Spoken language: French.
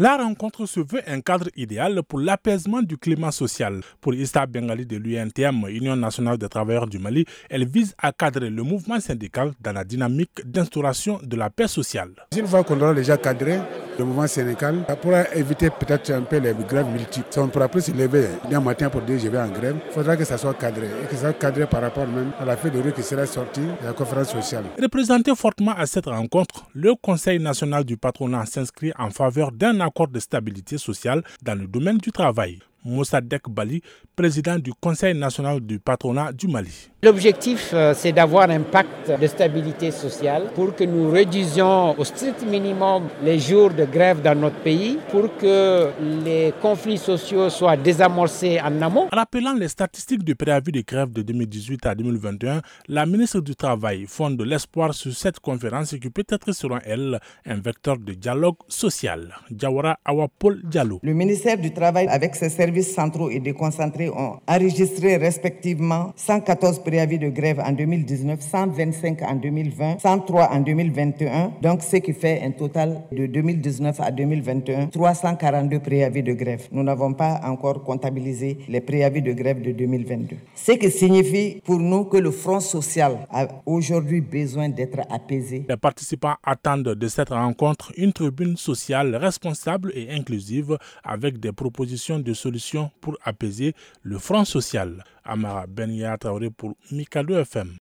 La rencontre se veut un cadre idéal pour l'apaisement du climat social. Pour Issa Bengali de l'UNTM, Union nationale des travailleurs du Mali, elle vise à cadrer le mouvement syndical dans la dynamique d'instauration de la paix sociale. Une fois qu'on aura déjà cadré le mouvement syndical, ça pourra éviter peut-être un peu les grèves multiples. Si on ne pourra plus se lever d'un matin pour dire je vais en grève, il faudra que ça soit cadré et que ça soit cadré par rapport même à la feuille de qui sera sortie de la conférence sociale. Représenté fortement à cette rencontre, le Conseil national du patronat s'inscrit en faveur d'un accord de stabilité sociale dans le domaine du travail. Moussadek Bali, président du Conseil national du patronat du Mali. L'objectif, euh, c'est d'avoir un pacte de stabilité sociale pour que nous réduisions au strict minimum les jours de grève dans notre pays, pour que les conflits sociaux soient désamorcés en amont. Rappelant les statistiques du préavis de grève de 2018 à 2021, la ministre du Travail fonde l'espoir sur cette conférence qui peut être, selon elle, un vecteur de dialogue social. Diawara Awapol Diallo. Le ministère du Travail, avec ses services centraux et déconcentrés, ont enregistré respectivement 114 préavis de grève en 2019, 125 en 2020, 103 en 2021. Donc, ce qui fait un total de 2019 à 2021, 342 préavis de grève. Nous n'avons pas encore comptabilisé les préavis de grève de 2022. Ce qui signifie pour nous que le front social a aujourd'hui besoin d'être apaisé. Les participants attendent de cette rencontre une tribune sociale responsable et inclusive avec des propositions de solutions pour apaiser le front social. Amara Ben Traoré pour Mikado FM.